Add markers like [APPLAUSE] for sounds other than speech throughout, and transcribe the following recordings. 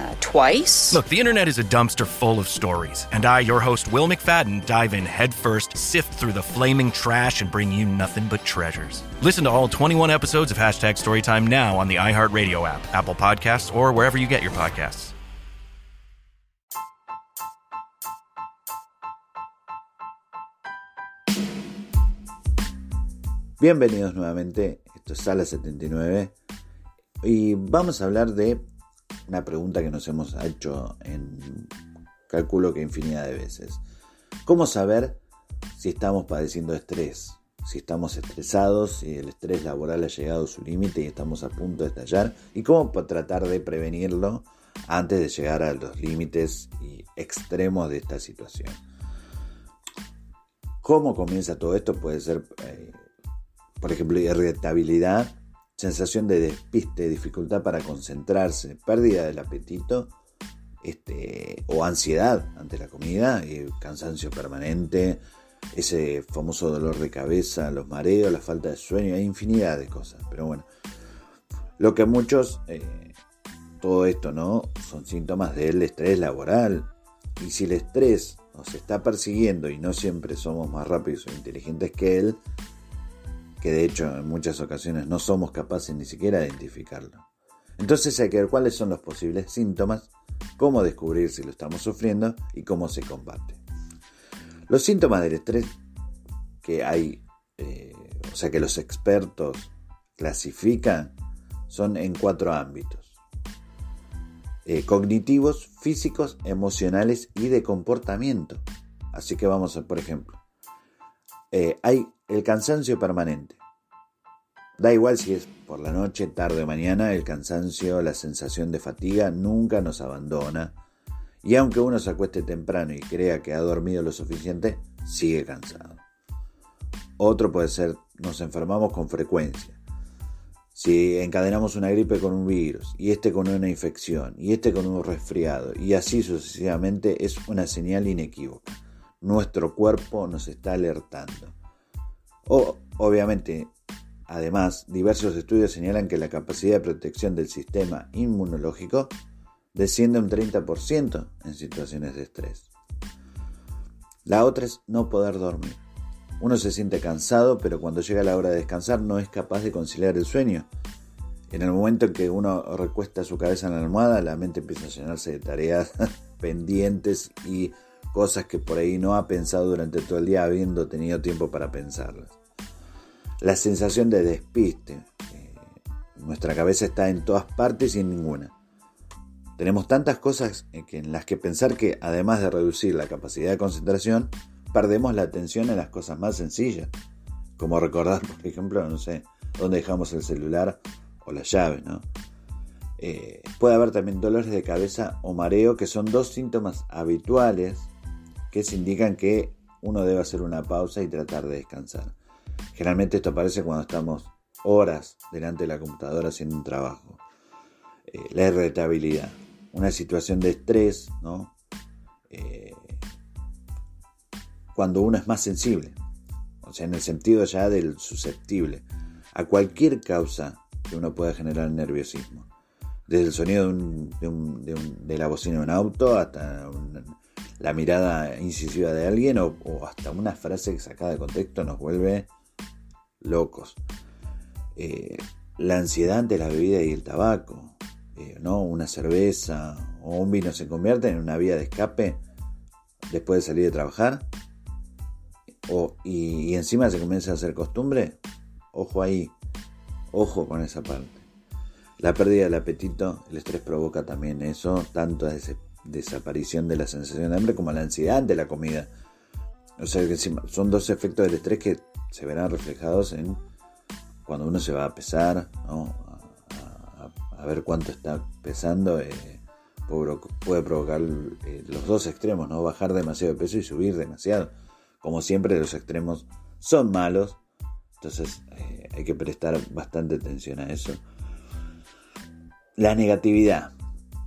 Uh, twice. Look, the internet is a dumpster full of stories, and I, your host, Will McFadden, dive in headfirst, sift through the flaming trash, and bring you nothing but treasures. Listen to all 21 episodes of Hashtag Storytime now on the iHeartRadio app, Apple Podcasts, or wherever you get your podcasts. Bienvenidos nuevamente, esto es Sala 79 y vamos a hablar de una pregunta que nos hemos hecho en calculo que infinidad de veces. ¿Cómo saber si estamos padeciendo estrés? Si estamos estresados, si el estrés laboral ha llegado a su límite y estamos a punto de estallar, y cómo tratar de prevenirlo antes de llegar a los límites y extremos de esta situación. ¿Cómo comienza todo esto? Puede ser eh, por ejemplo, irritabilidad, sensación de despiste, dificultad para concentrarse, pérdida del apetito este, o ansiedad ante la comida, cansancio permanente, ese famoso dolor de cabeza, los mareos, la falta de sueño, hay infinidad de cosas. Pero bueno, lo que muchos, eh, todo esto, ¿no? Son síntomas del estrés laboral. Y si el estrés nos está persiguiendo y no siempre somos más rápidos o inteligentes que él, que de hecho en muchas ocasiones no somos capaces ni siquiera de identificarlo. Entonces hay que ver cuáles son los posibles síntomas, cómo descubrir si lo estamos sufriendo y cómo se combate. Los síntomas del estrés que hay, eh, o sea que los expertos clasifican, son en cuatro ámbitos. Eh, cognitivos, físicos, emocionales y de comportamiento. Así que vamos a, por ejemplo, eh, hay el cansancio permanente. Da igual si es por la noche, tarde o mañana, el cansancio, la sensación de fatiga nunca nos abandona. Y aunque uno se acueste temprano y crea que ha dormido lo suficiente, sigue cansado. Otro puede ser, nos enfermamos con frecuencia. Si encadenamos una gripe con un virus, y este con una infección, y este con un resfriado, y así sucesivamente, es una señal inequívoca. Nuestro cuerpo nos está alertando. O, obviamente, además, diversos estudios señalan que la capacidad de protección del sistema inmunológico desciende un 30% en situaciones de estrés. La otra es no poder dormir. Uno se siente cansado, pero cuando llega la hora de descansar no es capaz de conciliar el sueño. En el momento en que uno recuesta su cabeza en la almohada, la mente empieza a llenarse de tareas [LAUGHS] pendientes y cosas que por ahí no ha pensado durante todo el día habiendo tenido tiempo para pensarlas la sensación de despiste. Eh, nuestra cabeza está en todas partes y en ninguna. Tenemos tantas cosas en las que pensar que, además de reducir la capacidad de concentración, perdemos la atención en las cosas más sencillas, como recordar, [LAUGHS] por ejemplo, no sé, dónde dejamos el celular o la llave, ¿no? Eh, puede haber también dolores de cabeza o mareo, que son dos síntomas habituales que se indican que uno debe hacer una pausa y tratar de descansar. Generalmente esto aparece cuando estamos horas delante de la computadora haciendo un trabajo. Eh, la irritabilidad, una situación de estrés, ¿no? Eh, cuando uno es más sensible, o sea, en el sentido ya del susceptible, a cualquier causa que uno pueda generar nerviosismo. Desde el sonido de, la bocina de un auto hasta la mirada incisiva de alguien o, hasta una frase sacada de contexto nos vuelve locos. Eh, la ansiedad ante la bebida y el tabaco, eh, ¿no? Una cerveza o un vino se convierte en una vía de escape después de salir de trabajar. O, y, encima se comienza a hacer costumbre. Ojo ahí, ojo con esa parte. La pérdida del apetito, el estrés provoca también eso, tanto esa desaparición de la sensación de hambre como la ansiedad ante la comida. O sea que son dos efectos del estrés que se verán reflejados en cuando uno se va a pesar, a, ver cuánto está pesando, eh, puede, provocar eh, los dos extremos, ¿no? bajar demasiado de peso y subir demasiado. Como siempre los extremos son malos, entonces eh, hay que prestar bastante atención a eso. La negatividad.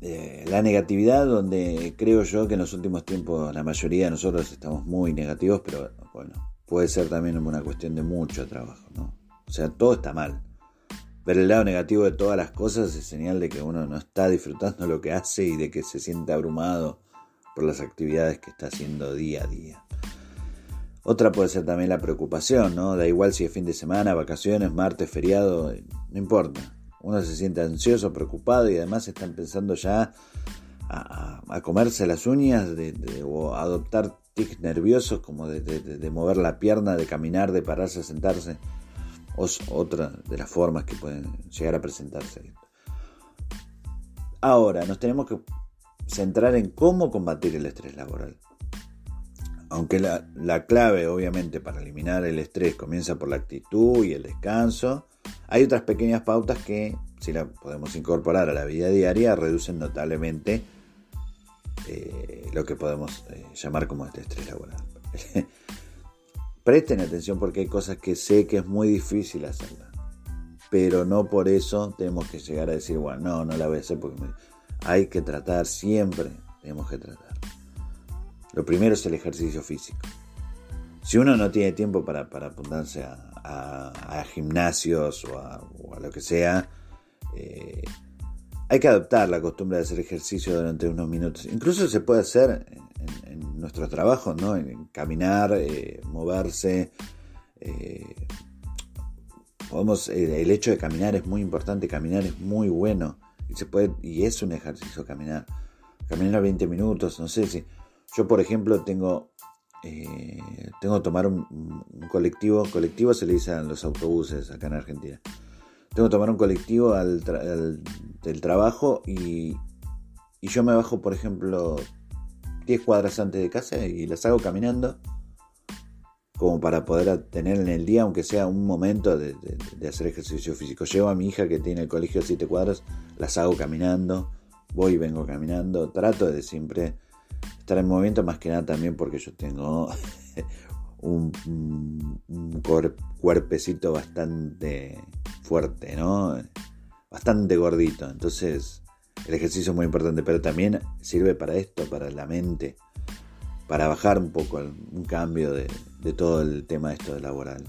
La negatividad donde creo yo que en los últimos tiempos la mayoría de nosotros estamos muy negativos, pero bueno, puede ser también una cuestión de mucho trabajo, ¿no? O sea, todo está mal. Ver el lado negativo de todas las cosas es señal de que uno no está disfrutando lo que hace y de que se siente abrumado por las actividades que está haciendo día a día. Otra puede ser también la preocupación, ¿no? Da igual si es fin de semana, vacaciones, martes, feriado, no importa. Uno se siente ansioso, preocupado y además están pensando ya a, comerse las uñas o adoptar tics nerviosos como de mover la pierna, de caminar, de pararse, sentarse otra de las formas que pueden llegar a presentarse. Ahora, nos tenemos que centrar en cómo combatir el estrés laboral. Aunque la, clave, obviamente, para eliminar el estrés comienza por la actitud y el descanso, hay otras pequeñas pautas que, si las podemos incorporar a la vida diaria, reducen notablemente eh, lo que podemos eh, llamar como este estrés laboral. [LAUGHS] Presten atención porque hay cosas que sé que es muy difícil hacerlas. Pero no por eso tenemos que llegar a decir, bueno, no, no la voy a hacer porque hay que tratar, siempre tenemos que tratar. Lo primero es el ejercicio físico. Si uno no tiene tiempo para, apuntarse a, gimnasios o a, lo que sea, eh, hay que adoptar la costumbre de hacer ejercicio durante unos minutos. Incluso se puede hacer en, nuestro trabajo, ¿no? En caminar, eh, moverse. Eh, podemos, el hecho de caminar es muy importante, caminar es muy bueno. Y, se puede, y es un ejercicio caminar. Caminar 20 minutos, no sé si. Yo, por ejemplo, tengo eh, tengo que tomar un, colectivo, colectivo se le dice a los autobuses acá en Argentina. Tengo que tomar un colectivo al, del trabajo y, y, yo me bajo, por ejemplo, 10 cuadras antes de casa y las hago caminando como para poder tener en el día, aunque sea un momento de, hacer ejercicio físico. Llevo a mi hija que tiene el colegio a 7 cuadras, las hago caminando, voy y vengo caminando, trato de siempre estar en movimiento, más que nada también porque yo tengo [LAUGHS] un, cuerpecito bastante fuerte, ¿no? Bastante gordito, entonces el ejercicio es muy importante, pero también sirve para esto, para la mente, para bajar un poco un cambio de, todo el tema esto de laboral.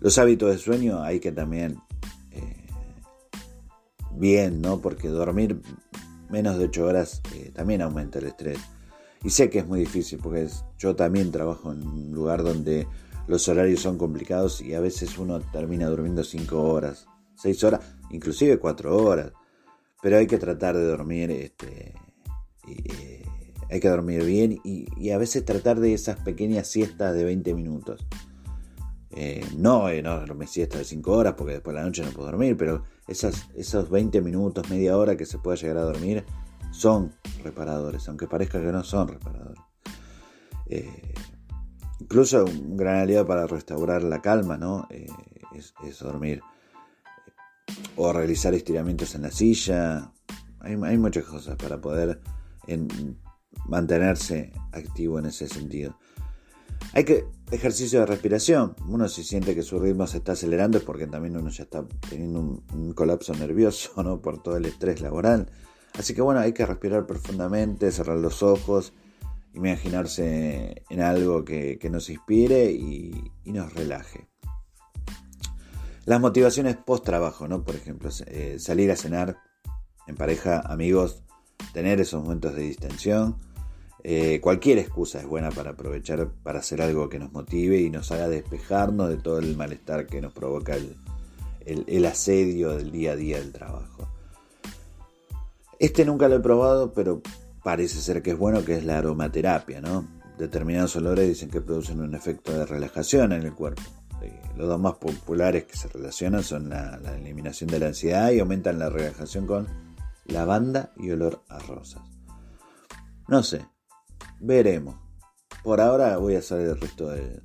Los hábitos de sueño hay que también eh, bien, ¿no? Porque dormir menos de 8 horas eh, también aumenta el estrés. Y sé que es muy difícil porque yo también trabajo en un lugar donde los horarios son complicados y a veces uno termina durmiendo 5 horas, 6 horas, inclusive 4 horas. Pero hay que tratar de dormir, este, eh, hay que dormir bien y, a veces tratar de esas pequeñas siestas de 20 minutos. Eh, no, eh, no dormir siesta de 5 horas porque después de la noche no puedo dormir, pero esas, esos 20 minutos, media hora que se pueda llegar a dormir son reparadores, aunque parezca que no son reparadores. incluso un gran aliado para restaurar la calma ¿no? es dormir o realizar estiramientos en la silla. Hay, muchas cosas para poder mantenerse activo en ese sentido. Hay que ejercicio de respiración. Uno si siente que su ritmo se está acelerando es porque también uno ya está teniendo un, colapso nervioso [LAUGHS] ¿no? por todo el estrés laboral. Así que bueno, hay que respirar profundamente, cerrar los ojos, imaginarse en algo que, nos inspire y nos relaje. Las motivaciones post trabajo, ¿no? Por ejemplo, eh, salir a cenar en pareja, amigos, tener esos momentos de distensión. Eh, cualquier excusa es buena para aprovechar para hacer algo que nos motive y nos haga despejarnos de todo el malestar que nos provoca el, el, asedio del día a día del trabajo. Este nunca lo he probado, pero parece ser que es bueno, que es la aromaterapia, ¿no? Determinados olores dicen que producen un efecto de relajación en el cuerpo. Los dos más populares que se relacionan son la, la eliminación de la ansiedad y aumentan la relajación con lavanda y olor a rosas. No sé, veremos. Por ahora voy a hacer el resto de,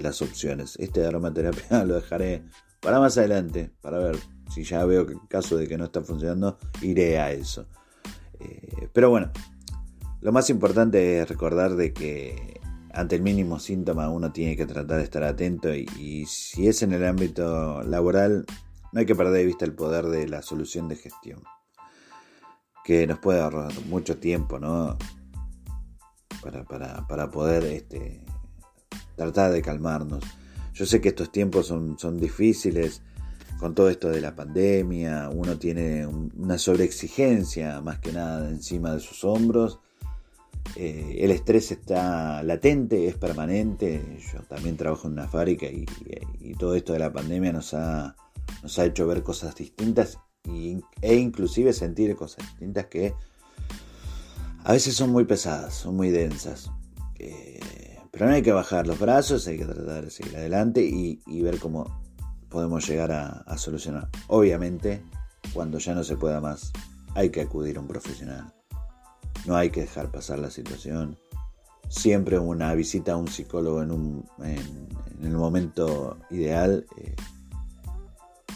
las opciones. Este de aromaterapia [LAUGHS] lo dejaré para más adelante, para ver si ya veo que caso de que no está funcionando, iré a eso. Eh, pero bueno, lo más importante es recordar de que ante el mínimo síntoma uno tiene que tratar de estar atento y, si es en el ámbito laboral, no hay que perder de vista el poder de la solución de gestión, que nos puede ahorrar mucho tiempo, ¿no? Para, para poder este, tratar de calmarnos. Yo sé que estos tiempos son, son difíciles con todo esto de la pandemia, uno tiene una sobreexigencia más que nada encima de sus hombros. Eh, el estrés está latente, es permanente. Yo también trabajo en una fábrica y, todo esto de la pandemia nos ha, nos ha hecho ver cosas distintas e inclusive sentir cosas distintas que a veces son muy pesadas, son muy densas. Eh, pero no hay que bajar los brazos, hay que tratar de seguir adelante y, ver cómo podemos llegar a, solucionar. Obviamente, cuando ya no se pueda más, hay que acudir a un profesional. No hay que dejar pasar la situación. Siempre una visita a un psicólogo en, el momento ideal eh,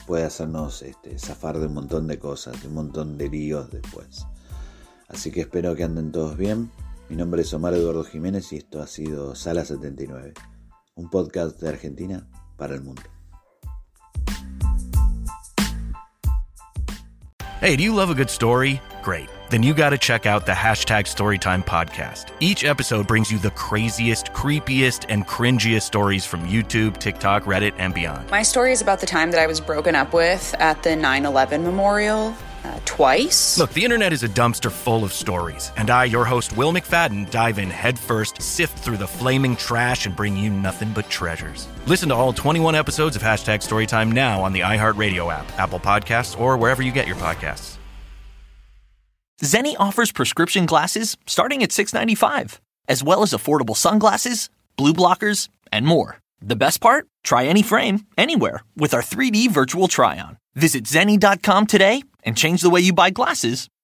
puede hacernos este, zafar de un montón de cosas, de un montón de líos después. Así que espero que anden todos bien. Mi nombre es Omar Eduardo Jiménez y esto ha sido Sala 79, un podcast de Argentina para el mundo. Hey, do you love a good story? Great. Then you got to check out the hashtag Storytime podcast. Each episode brings you the craziest, creepiest, and cringiest stories from YouTube, TikTok, Reddit, and beyond. My story is about the time that I was broken up with at the 9 11 memorial uh, twice. Look, the internet is a dumpster full of stories, and I, your host, Will McFadden, dive in headfirst, sift through the flaming trash, and bring you nothing but treasures. Listen to all 21 episodes of Hashtag Storytime now on the iHeartRadio app, Apple Podcasts, or wherever you get your podcasts. Zenni offers prescription glasses starting at $6.95, as well as affordable sunglasses, blue blockers, and more. The best part? Try any frame, anywhere, with our 3D virtual try on. Visit Zenni.com today and change the way you buy glasses